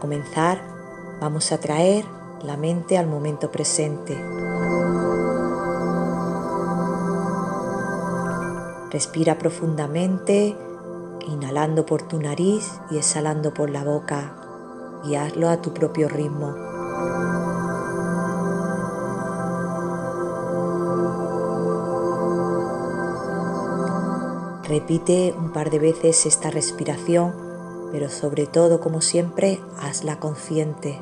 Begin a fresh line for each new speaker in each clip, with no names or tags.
comenzar, vamos a traer la mente al momento presente. Respira profundamente, inhalando por tu nariz y exhalando por la boca, y hazlo a tu propio ritmo. Repite un par de veces esta respiración pero sobre todo, como siempre, hazla consciente.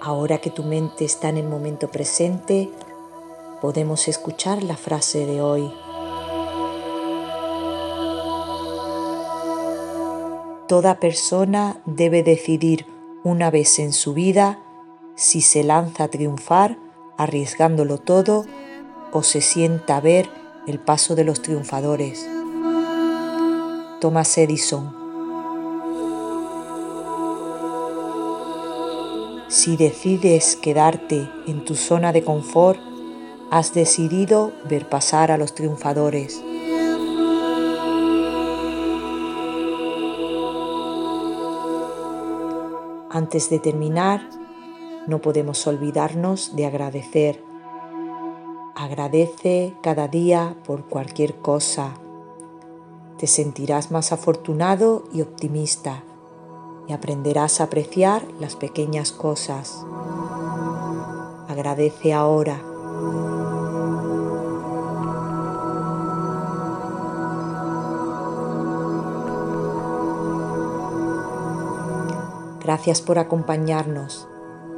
Ahora que tu mente está en el momento presente, podemos escuchar la frase de hoy. Toda persona debe decidir una vez en su vida si se lanza a triunfar arriesgándolo todo o se sienta a ver el paso de los triunfadores. Thomas Edison. Si decides quedarte en tu zona de confort, has decidido ver pasar a los triunfadores. Antes de terminar, no podemos olvidarnos de agradecer. Agradece cada día por cualquier cosa. Te sentirás más afortunado y optimista y aprenderás a apreciar las pequeñas cosas. Agradece ahora. Gracias por acompañarnos.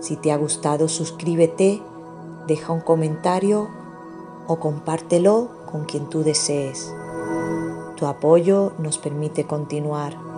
Si te ha gustado, suscríbete, deja un comentario o compártelo con quien tú desees. Tu apoyo nos permite continuar.